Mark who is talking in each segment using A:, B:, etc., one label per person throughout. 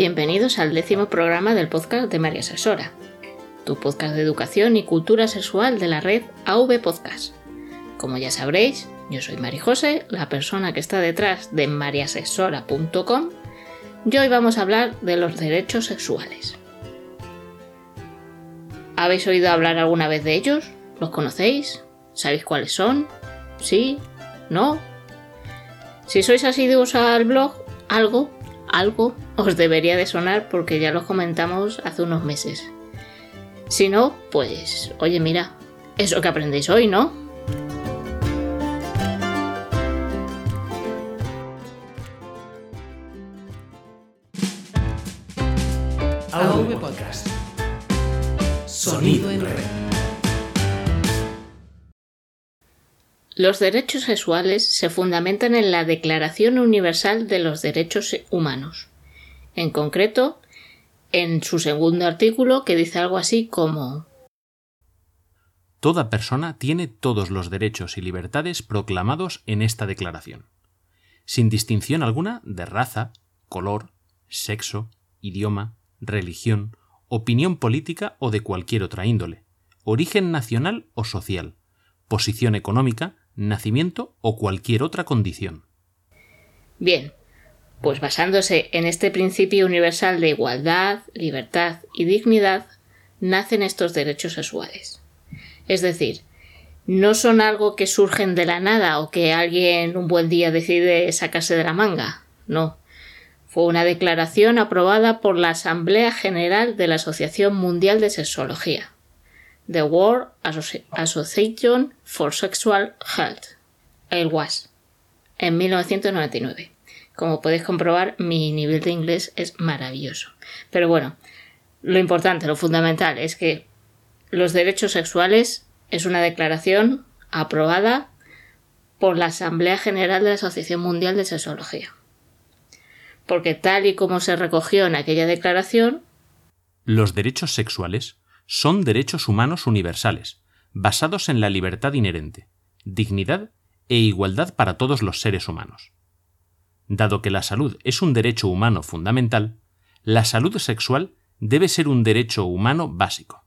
A: Bienvenidos al décimo programa del podcast de María Asesora, tu podcast de educación y cultura sexual de la red AV Podcast. Como ya sabréis, yo soy Mari José, la persona que está detrás de mariasesora.com y hoy vamos a hablar de los derechos sexuales. ¿Habéis oído hablar alguna vez de ellos? ¿Los conocéis? ¿Sabéis cuáles son? ¿Sí? ¿No? Si sois asiduos al blog, algo, algo os debería de sonar porque ya los comentamos hace unos meses. Si no, pues, oye, mira, eso que aprendéis hoy, ¿no?
B: AV Podcast. Sonido en red.
A: Los derechos sexuales se fundamentan en la Declaración Universal de los Derechos Humanos. En concreto, en su segundo artículo que dice algo así como
C: Toda persona tiene todos los derechos y libertades proclamados en esta declaración, sin distinción alguna de raza, color, sexo, idioma, religión, opinión política o de cualquier otra índole, origen nacional o social, posición económica, nacimiento o cualquier otra condición.
A: Bien, pues basándose en este principio universal de igualdad, libertad y dignidad, nacen estos derechos sexuales. Es decir, no son algo que surgen de la nada o que alguien un buen día decide sacarse de la manga, no. Fue una declaración aprobada por la Asamblea General de la Asociación Mundial de Sexología, The World Association for Sexual Health, el WAS, en 1999. Como podéis comprobar, mi nivel de inglés es maravilloso. Pero bueno, lo importante, lo fundamental es que los derechos sexuales es una declaración aprobada por la Asamblea General de la Asociación Mundial de Sexología. Porque tal y como se recogió en aquella declaración,
C: los derechos sexuales son derechos humanos universales, basados en la libertad inherente, dignidad e igualdad para todos los seres humanos. Dado que la salud es un derecho humano fundamental, la salud sexual debe ser un derecho humano básico.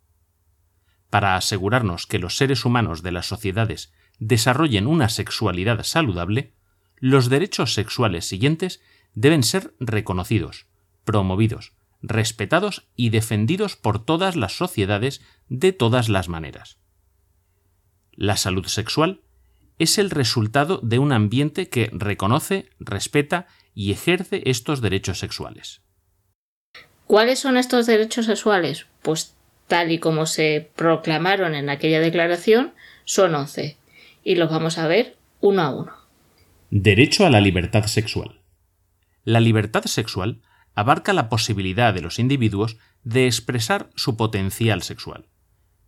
C: Para asegurarnos que los seres humanos de las sociedades desarrollen una sexualidad saludable, los derechos sexuales siguientes deben ser reconocidos, promovidos, respetados y defendidos por todas las sociedades de todas las maneras. La salud sexual es el resultado de un ambiente que reconoce, respeta y ejerce estos derechos sexuales.
A: ¿Cuáles son estos derechos sexuales? Pues tal y como se proclamaron en aquella declaración, son 11. Y los vamos a ver uno a uno.
C: Derecho a la libertad sexual. La libertad sexual abarca la posibilidad de los individuos de expresar su potencial sexual.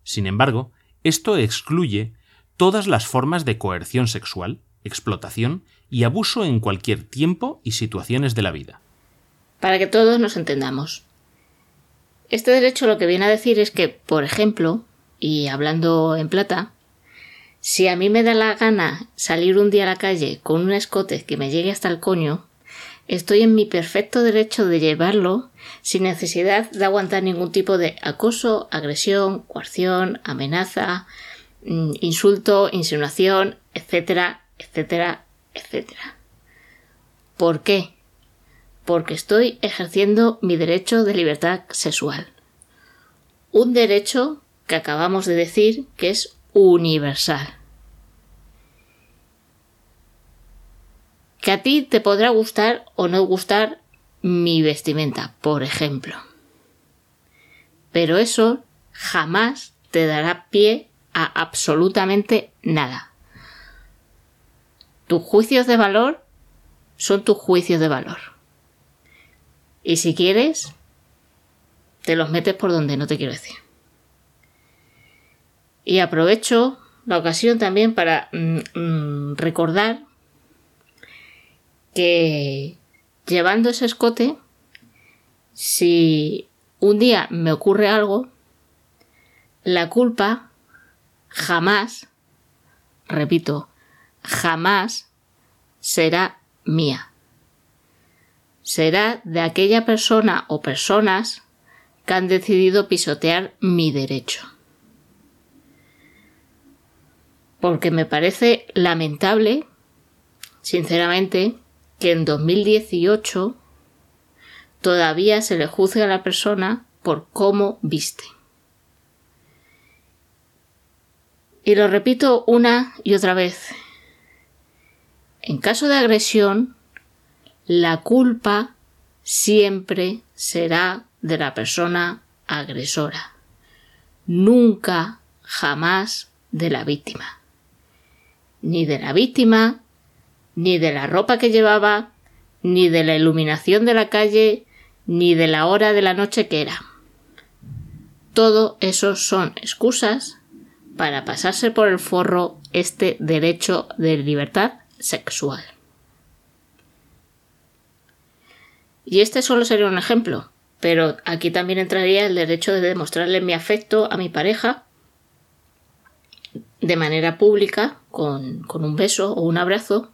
C: Sin embargo, esto excluye todas las formas de coerción sexual, explotación y abuso en cualquier tiempo y situaciones de la vida.
A: Para que todos nos entendamos. Este derecho lo que viene a decir es que, por ejemplo, y hablando en plata, si a mí me da la gana salir un día a la calle con un escote que me llegue hasta el coño, estoy en mi perfecto derecho de llevarlo sin necesidad de aguantar ningún tipo de acoso, agresión, coerción, amenaza, Mm, insulto, insinuación, etcétera, etcétera, etcétera. ¿Por qué? Porque estoy ejerciendo mi derecho de libertad sexual. Un derecho que acabamos de decir que es universal. Que a ti te podrá gustar o no gustar mi vestimenta, por ejemplo. Pero eso jamás te dará pie a absolutamente nada. Tus juicios de valor son tus juicios de valor. Y si quieres, te los metes por donde no te quiero decir. Y aprovecho la ocasión también para mm, mm, recordar que llevando ese escote, si un día me ocurre algo, la culpa jamás, repito, jamás será mía. será de aquella persona o personas que han decidido pisotear mi derecho. Porque me parece lamentable, sinceramente, que en 2018 todavía se le juzgue a la persona por cómo viste. Y lo repito una y otra vez. En caso de agresión, la culpa siempre será de la persona agresora. Nunca, jamás de la víctima. Ni de la víctima, ni de la ropa que llevaba, ni de la iluminación de la calle, ni de la hora de la noche que era. Todo eso son excusas para pasarse por el forro este derecho de libertad sexual. Y este solo sería un ejemplo, pero aquí también entraría el derecho de demostrarle mi afecto a mi pareja de manera pública, con, con un beso o un abrazo,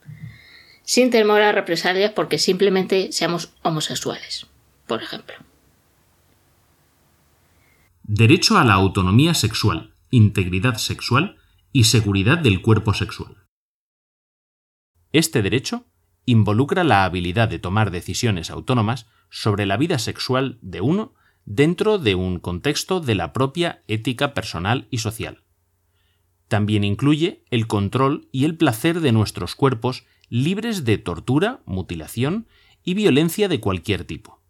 A: sin temor a represalias porque simplemente seamos homosexuales, por ejemplo.
C: Derecho a la autonomía sexual, integridad sexual y seguridad del cuerpo sexual. Este derecho involucra la habilidad de tomar decisiones autónomas sobre la vida sexual de uno dentro de un contexto de la propia ética personal y social. También incluye el control y el placer de nuestros cuerpos libres de tortura, mutilación y violencia de cualquier tipo.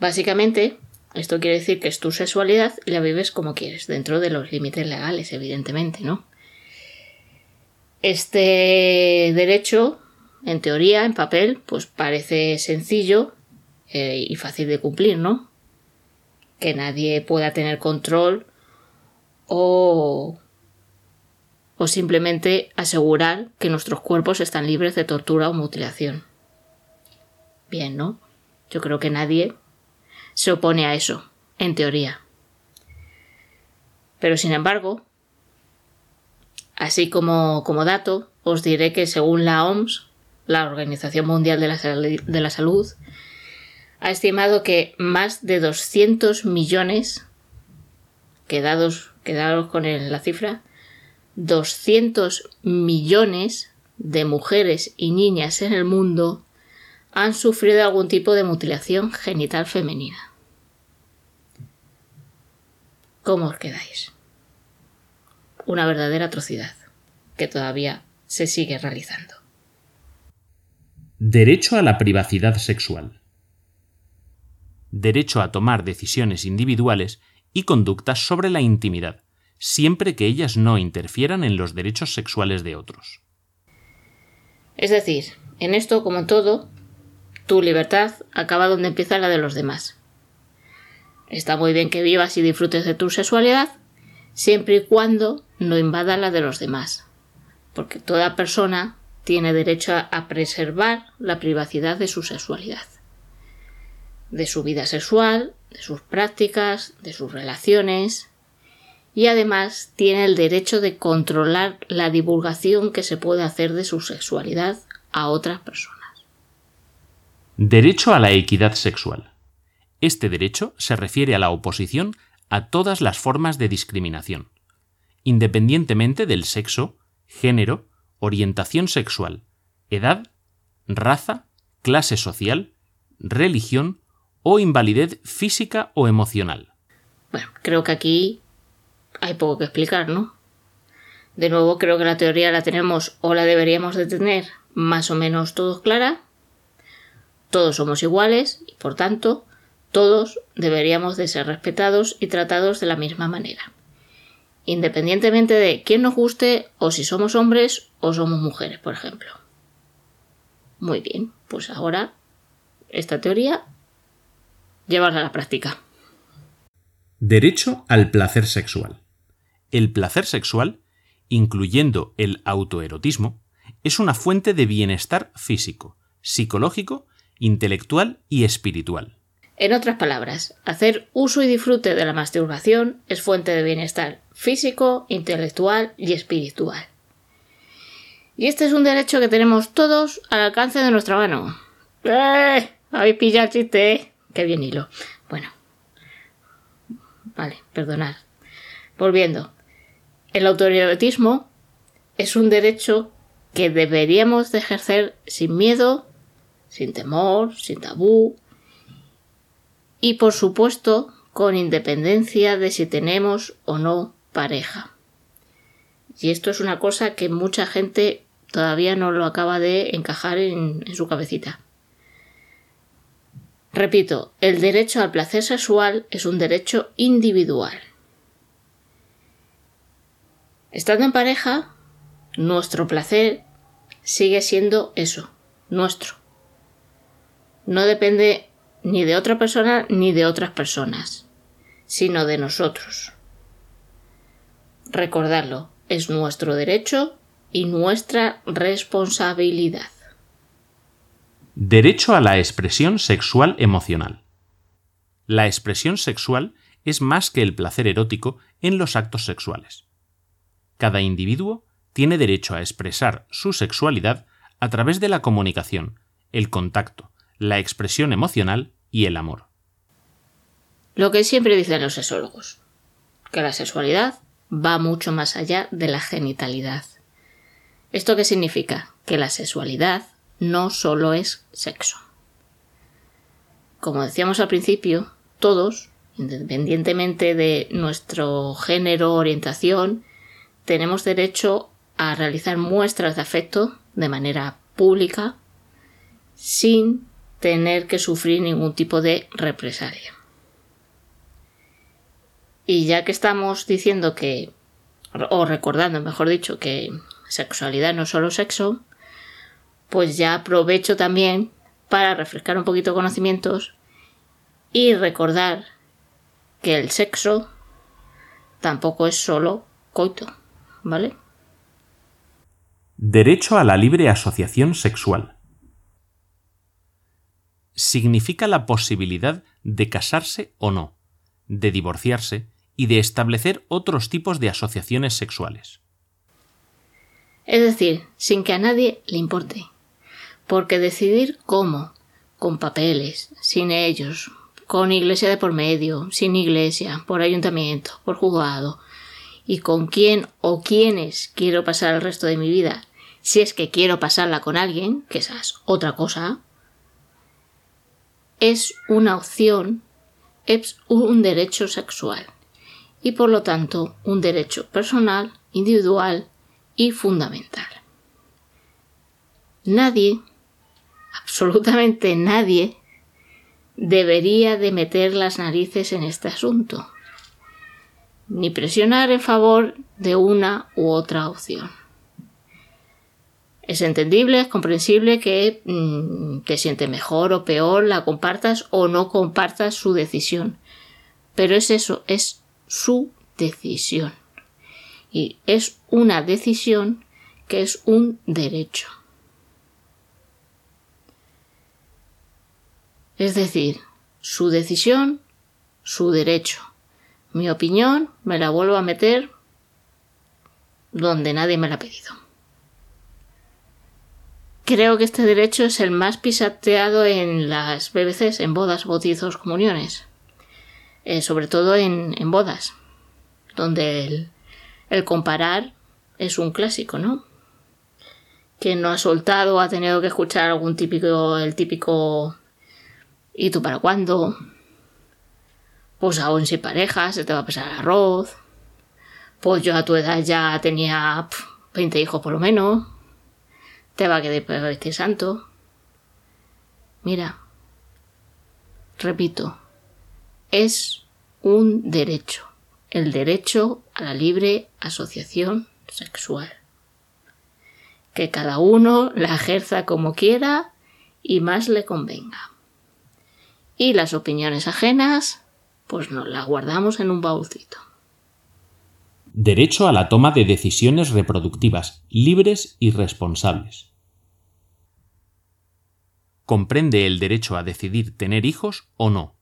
A: Básicamente, esto quiere decir que es tu sexualidad y la vives como quieres, dentro de los límites legales, evidentemente, ¿no? Este derecho, en teoría, en papel, pues parece sencillo eh, y fácil de cumplir, ¿no? Que nadie pueda tener control o, o simplemente asegurar que nuestros cuerpos están libres de tortura o mutilación. Bien, ¿no? Yo creo que nadie se opone a eso, en teoría. Pero sin embargo, Así como, como dato, os diré que según la OMS, la Organización Mundial de la, de la Salud, ha estimado que más de 200 millones, quedados, quedados con la cifra, 200 millones de mujeres y niñas en el mundo han sufrido algún tipo de mutilación genital femenina. ¿Cómo os quedáis? una verdadera atrocidad, que todavía se sigue realizando.
C: Derecho a la privacidad sexual. Derecho a tomar decisiones individuales y conductas sobre la intimidad, siempre que ellas no interfieran en los derechos sexuales de otros.
A: Es decir, en esto, como en todo, tu libertad acaba donde empieza la de los demás. Está muy bien que vivas y disfrutes de tu sexualidad, siempre y cuando no invada la de los demás, porque toda persona tiene derecho a preservar la privacidad de su sexualidad, de su vida sexual, de sus prácticas, de sus relaciones, y además tiene el derecho de controlar la divulgación que se puede hacer de su sexualidad a otras personas.
C: Derecho a la equidad sexual. Este derecho se refiere a la oposición a todas las formas de discriminación, independientemente del sexo, género, orientación sexual, edad, raza, clase social, religión o invalidez física o emocional.
A: Bueno, creo que aquí hay poco que explicar, ¿no? De nuevo, creo que la teoría la tenemos o la deberíamos de tener más o menos todos clara. Todos somos iguales y, por tanto, todos deberíamos de ser respetados y tratados de la misma manera, independientemente de quién nos guste o si somos hombres o somos mujeres, por ejemplo. Muy bien, pues ahora esta teoría llevarla a la práctica.
C: Derecho al placer sexual. El placer sexual, incluyendo el autoerotismo, es una fuente de bienestar físico, psicológico, intelectual y espiritual.
A: En otras palabras, hacer uso y disfrute de la masturbación es fuente de bienestar físico, intelectual y espiritual. Y este es un derecho que tenemos todos al alcance de nuestra mano. ¡Eh! Habéis pillado el chiste. ¿eh? Qué bien hilo. Bueno. Vale, perdonad. Volviendo. El autoerotismo es un derecho que deberíamos de ejercer sin miedo, sin temor, sin tabú y por supuesto con independencia de si tenemos o no pareja. Y esto es una cosa que mucha gente todavía no lo acaba de encajar en, en su cabecita. Repito, el derecho al placer sexual es un derecho individual. Estando en pareja, nuestro placer sigue siendo eso, nuestro. No depende ni de otra persona ni de otras personas, sino de nosotros. Recordarlo, es nuestro derecho y nuestra responsabilidad.
C: Derecho a la expresión sexual emocional. La expresión sexual es más que el placer erótico en los actos sexuales. Cada individuo tiene derecho a expresar su sexualidad a través de la comunicación, el contacto, la expresión emocional y el amor.
A: Lo que siempre dicen los sexólogos, que la sexualidad va mucho más allá de la genitalidad. ¿Esto qué significa? Que la sexualidad no solo es sexo. Como decíamos al principio, todos, independientemente de nuestro género, orientación, tenemos derecho a realizar muestras de afecto de manera pública sin tener que sufrir ningún tipo de represalia. Y ya que estamos diciendo que, o recordando, mejor dicho, que sexualidad no es solo sexo, pues ya aprovecho también para refrescar un poquito conocimientos y recordar que el sexo tampoco es solo coito, ¿vale?
C: Derecho a la libre asociación sexual. Significa la posibilidad de casarse o no, de divorciarse y de establecer otros tipos de asociaciones sexuales.
A: Es decir, sin que a nadie le importe. Porque decidir cómo, con papeles, sin ellos, con iglesia de por medio, sin iglesia, por ayuntamiento, por juzgado, y con quién o quiénes quiero pasar el resto de mi vida, si es que quiero pasarla con alguien, que esa es otra cosa, es una opción, es un derecho sexual. Y por lo tanto un derecho personal, individual y fundamental. Nadie, absolutamente nadie, debería de meter las narices en este asunto, ni presionar en favor de una u otra opción. Es entendible, es comprensible que mm, te siente mejor o peor, la compartas o no compartas su decisión. Pero es eso, es su decisión. Y es una decisión que es un derecho. Es decir, su decisión, su derecho. Mi opinión me la vuelvo a meter donde nadie me la ha pedido. Creo que este derecho es el más pisateado en las BBCs, en bodas, bautizos, comuniones. Eh, sobre todo en, bodas, donde el, comparar es un clásico, ¿no? Que no ha soltado, ha tenido que escuchar algún típico, el típico ¿y tú para cuándo? Pues aún sin pareja, se te va a pasar el arroz. Pues yo a tu edad ya tenía 20 hijos por lo menos. Te va a quedar vestir santo. Mira, repito, es un derecho, el derecho a la libre asociación sexual. Que cada uno la ejerza como quiera y más le convenga. Y las opiniones ajenas, pues nos las guardamos en un baúlcito.
C: Derecho a la toma de decisiones reproductivas libres y responsables. Comprende el derecho a decidir tener hijos o no,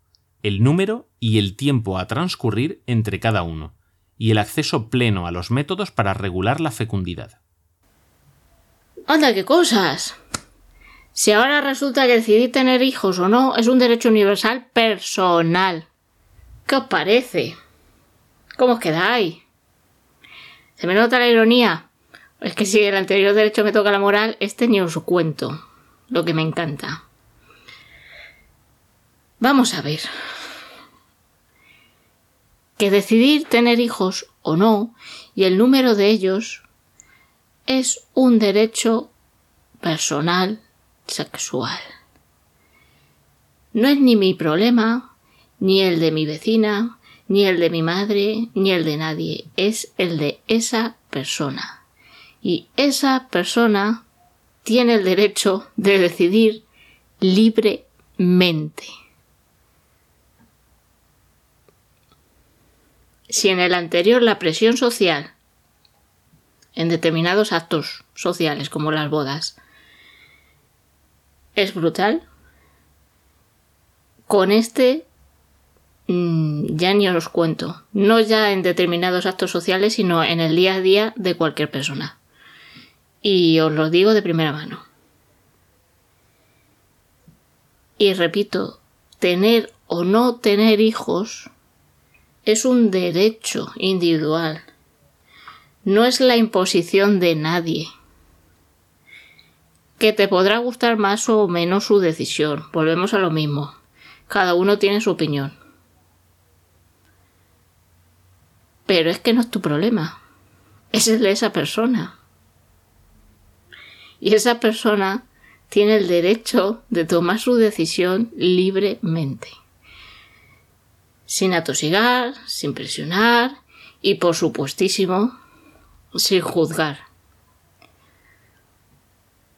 C: el número y el tiempo a transcurrir entre cada uno, y el acceso pleno a los métodos para regular la fecundidad.
A: ¡Anda, qué cosas! Si ahora resulta que decidir tener hijos o no es un derecho universal personal. ¿Qué os parece? ¿Cómo os quedáis? ¿Se me nota la ironía? Es que si el anterior derecho me toca la moral, este ni os cuento. Lo que me encanta. Vamos a ver. Que decidir tener hijos o no, y el número de ellos, es un derecho personal sexual. No es ni mi problema, ni el de mi vecina, ni el de mi madre, ni el de nadie, es el de esa persona. Y esa persona tiene el derecho de decidir libremente. Si en el anterior la presión social, en determinados actos sociales como las bodas, es brutal, con este ya ni os cuento, no ya en determinados actos sociales, sino en el día a día de cualquier persona. Y os lo digo de primera mano. Y repito, tener o no tener hijos es un derecho individual. No es la imposición de nadie. Que te podrá gustar más o menos su decisión. Volvemos a lo mismo. Cada uno tiene su opinión. Pero es que no es tu problema. Es el de esa persona. Y esa persona tiene el derecho de tomar su decisión libremente. Sin atosigar, sin presionar y por supuestísimo sin juzgar.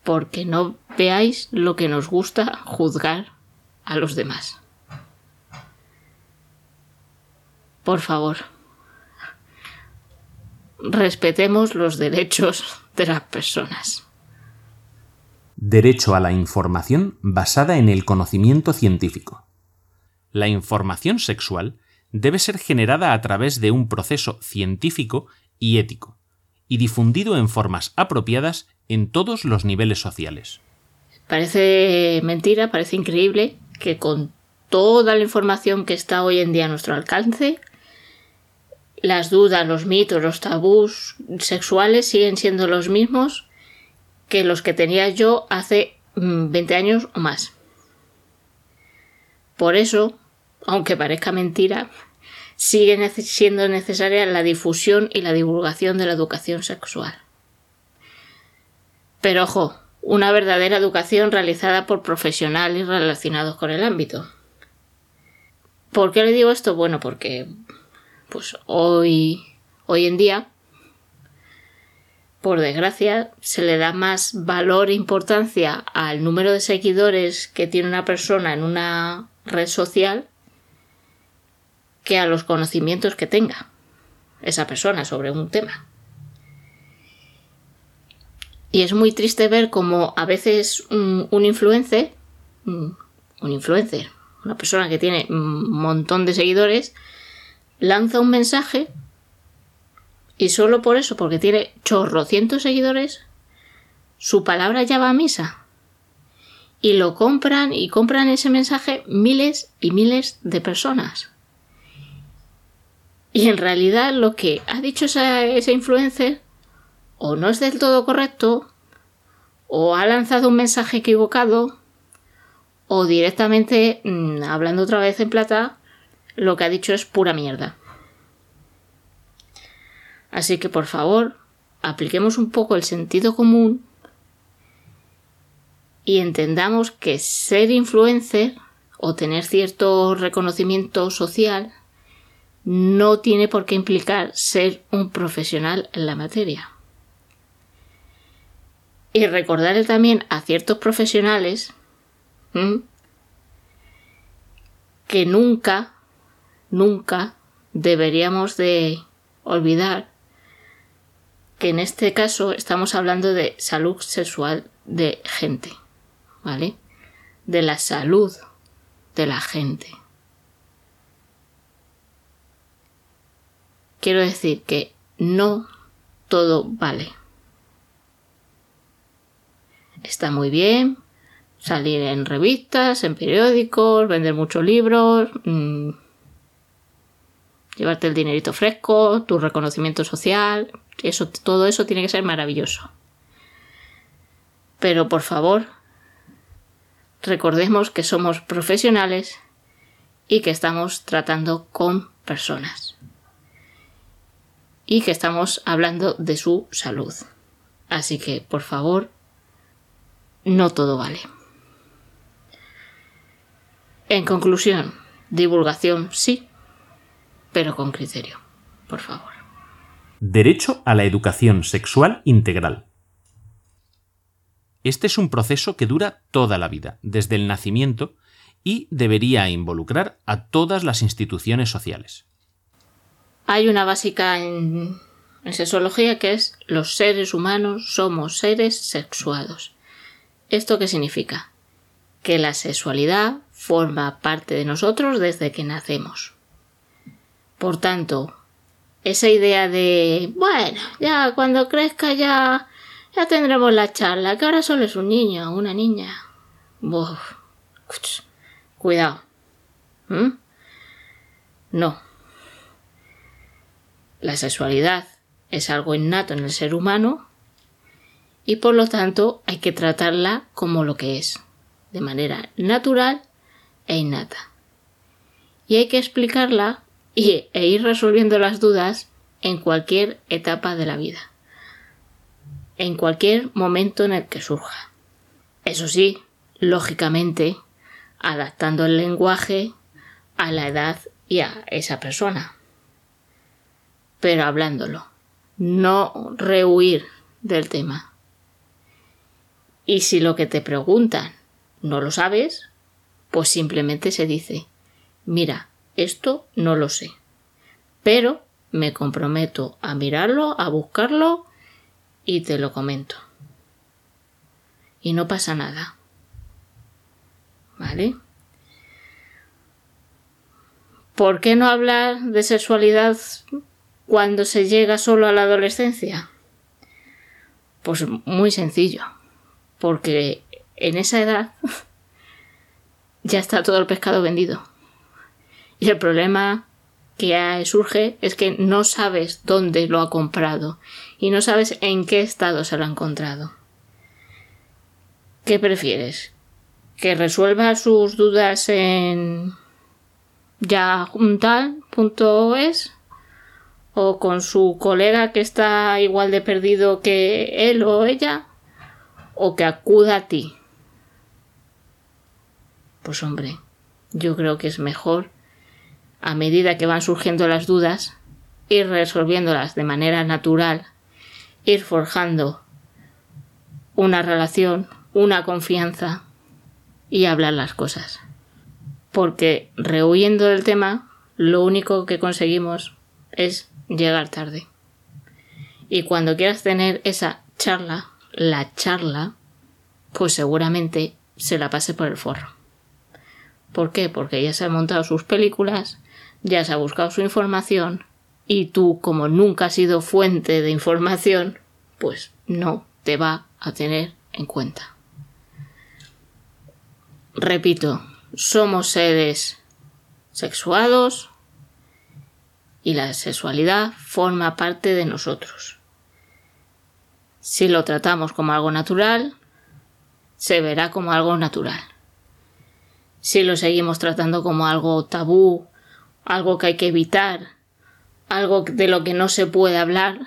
A: Porque no veáis lo que nos gusta juzgar a los demás. Por favor, respetemos los derechos de las personas.
C: Derecho a la información basada en el conocimiento científico. La información sexual debe ser generada a través de un proceso científico y ético, y difundido en formas apropiadas en todos los niveles sociales.
A: Parece mentira, parece increíble que con toda la información que está hoy en día a nuestro alcance, las dudas, los mitos, los tabús sexuales siguen siendo los mismos que los que tenía yo hace 20 mm, años o más. Por eso, aunque parezca mentira, sigue siendo necesaria la difusión y la divulgación de la educación sexual. Pero ojo, una verdadera educación realizada por profesionales relacionados con el ámbito. ¿Por qué le digo esto? Bueno, porque pues hoy, hoy en día, por desgracia, se le da más valor e importancia al número de seguidores que tiene una persona en una red social que a los conocimientos que tenga esa persona sobre un tema. Y es muy triste ver cómo a veces un, influencer, un influencer, una persona que tiene un montón de seguidores, lanza un mensaje y solo por eso, porque tiene chorrocientos seguidores, su palabra ya va a misa. Y lo compran y compran ese mensaje miles y miles de personas. Y en realidad lo que ha dicho ese influencer o no es del todo correcto, o ha lanzado un mensaje equivocado, o directamente, mm, hablando otra vez en plata, lo que ha dicho es pura mierda. Así que por favor, apliquemos un poco el sentido común y entendamos que ser influencer o tener cierto reconocimiento social no tiene por qué implicar ser un profesional en la materia. Y recordarle también a ciertos profesionales que nunca, nunca deberíamos de olvidar que en este caso estamos hablando de salud sexual de gente, ¿vale? De la salud de la gente. Quiero decir que no todo vale. Está muy bien salir en revistas, en periódicos, vender muchos libros, mm, llevarte el dinerito fresco, tu reconocimiento social, eso, todo eso tiene que ser maravilloso. Pero por favor, recordemos que somos profesionales y que estamos tratando con personas. Y que estamos hablando de su salud. Así que, por favor, no todo vale. En conclusión, divulgación sí, pero con criterio, por favor.
C: Derecho a la educación sexual integral. Este es un proceso que dura toda la vida, desde el nacimiento, y debería involucrar a todas las instituciones sociales.
A: Hay una básica en, en sexología que es los seres humanos somos seres sexuados. ¿Esto qué significa? Que la sexualidad forma parte de nosotros desde que nacemos. Por tanto, esa idea de, bueno, ya cuando crezca ya, ya tendremos la charla, que ahora solo es un niño una niña. cuidado. ¿Mm? No. La sexualidad es algo innato en el ser humano y por lo tanto hay que tratarla como lo que es, de manera natural e innata. Y hay que explicarla y, e ir resolviendo las dudas en cualquier etapa de la vida, en cualquier momento en el que surja. Eso sí, lógicamente, adaptando el lenguaje a la edad y a esa persona. Pero hablándolo, no rehuir del tema. Y si lo que te preguntan no lo sabes, pues simplemente se dice, mira, esto no lo sé, pero me comprometo a mirarlo, a buscarlo y te lo comento. Y no pasa nada. ¿Vale? ¿Por qué no hablar de sexualidad cuando se llega solo a la adolescencia? Pues muy sencillo, porque en esa edad ya está todo el pescado vendido. Y el problema que surge es que no sabes dónde lo ha comprado y no sabes en qué estado se lo ha encontrado. ¿Qué prefieres? ¿Que resuelva sus dudas en yajuntal.es o con su colega que está igual de perdido que él o ella o que acuda a ti? Pues hombre, yo creo que es mejor a medida que van surgiendo las dudas, ir resolviéndolas de manera natural, ir forjando una relación, una confianza y hablar las cosas. Porque rehuyendo del tema, lo único que conseguimos es llegar tarde. Y cuando quieras tener esa charla, la charla, pues seguramente se la pase por el forro. ¿Por qué? Porque ya se han montado sus películas, ya se ha buscado su información y tú, como nunca has sido fuente de información, pues no te va a tener en cuenta. Repito, somos seres sexuados y la sexualidad forma parte de nosotros. Si lo tratamos como algo natural, se verá como algo natural. Si lo seguimos tratando como algo tabú algo que hay que evitar, algo de lo que no se puede hablar,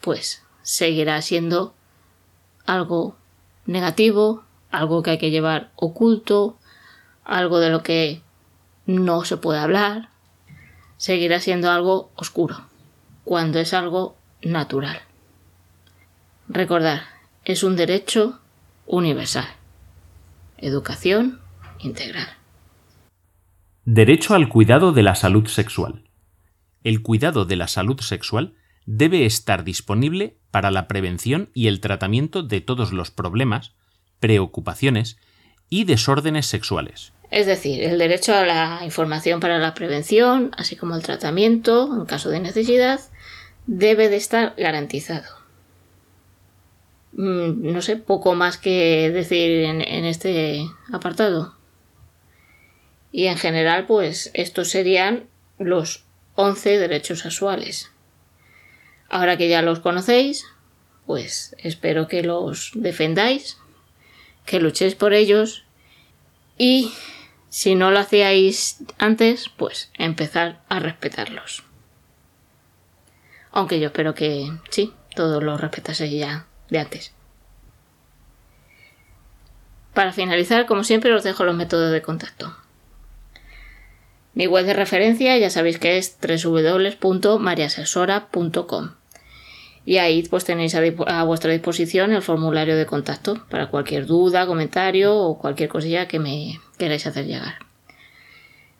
A: pues seguirá siendo algo negativo, algo que hay que llevar oculto, algo de lo que no se puede hablar, seguirá siendo algo oscuro, cuando es algo natural. Recordar, es un derecho universal. Educación integral.
C: Derecho al cuidado de la salud sexual. El cuidado de la salud sexual debe estar disponible para la prevención y el tratamiento de todos los problemas, preocupaciones y desórdenes sexuales.
A: Es decir, el derecho a la información para la prevención, así como el tratamiento, en caso de necesidad, debe de estar garantizado. mm, no sé, poco más que decir en, en este apartado. Y en general, pues estos serían los 11 derechos sexuales. Ahora que ya los conocéis, pues espero que los defendáis, que luchéis por ellos y si no lo hacíais antes, pues empezar a respetarlos. Aunque yo espero que sí, todos los respetaseis ya de antes. Para finalizar, como siempre, os dejo los métodos de contacto. Mi web de referencia ya sabéis que es www.mariasesora.com y ahí pues tenéis a, vuestra disposición el formulario de contacto para cualquier duda, comentario o cualquier cosilla que me queráis hacer llegar.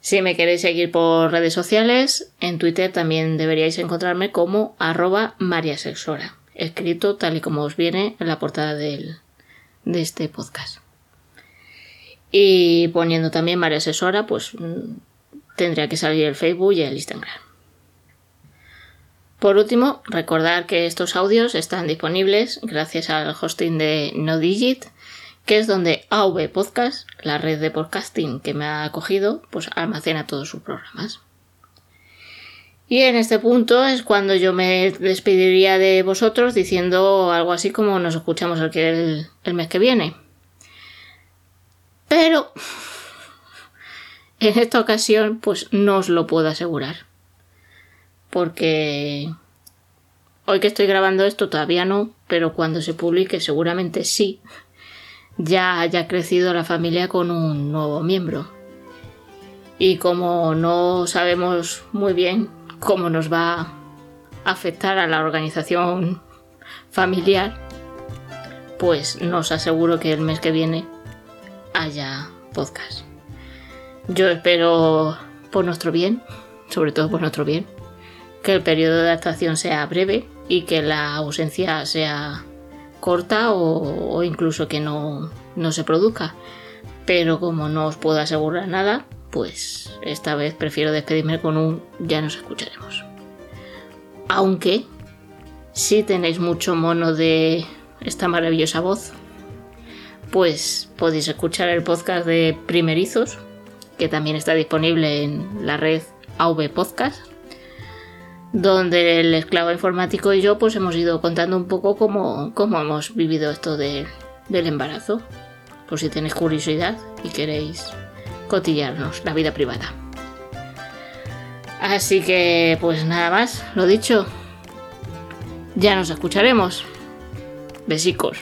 A: Si me queréis seguir por redes sociales, en Twitter también deberíais encontrarme como arroba mariasexora, escrito tal y como os viene en la portada de este podcast. Y poniendo también María pues tendría que salir el Facebook y el Instagram. Por último, recordar que estos audios están disponibles gracias al hosting de NoDigit, que es donde AV Podcast, la red de podcasting que me ha acogido, pues almacena todos sus programas. Y en este punto es cuando yo me despediría de vosotros diciendo algo así como nos escuchamos el, el mes que viene. Pero en esta ocasión, pues no os lo puedo asegurar. Porque hoy que estoy grabando esto todavía no, pero cuando se publique seguramente sí. Ya haya crecido la familia con un nuevo miembro. Y como no sabemos muy bien cómo nos va a afectar a la organización familiar, pues nos aseguro que el mes que viene haya podcast. Yo espero por nuestro bien, sobre todo por nuestro bien, que el periodo de adaptación sea breve y que la ausencia sea corta o, incluso que no, no se produzca. Pero como no os puedo asegurar nada, pues esta vez prefiero despedirme con un ya nos escucharemos. Aunque si tenéis mucho mono de esta maravillosa voz, pues podéis escuchar el podcast de Primerizos, que también está disponible en la red AV Podcast, donde el esclavo informático y yo pues hemos ido contando un poco cómo, hemos vivido esto del embarazo, por si tenéis curiosidad y queréis cotillarnos la vida privada. Así que pues nada más, lo dicho, ya nos escucharemos. Besicos.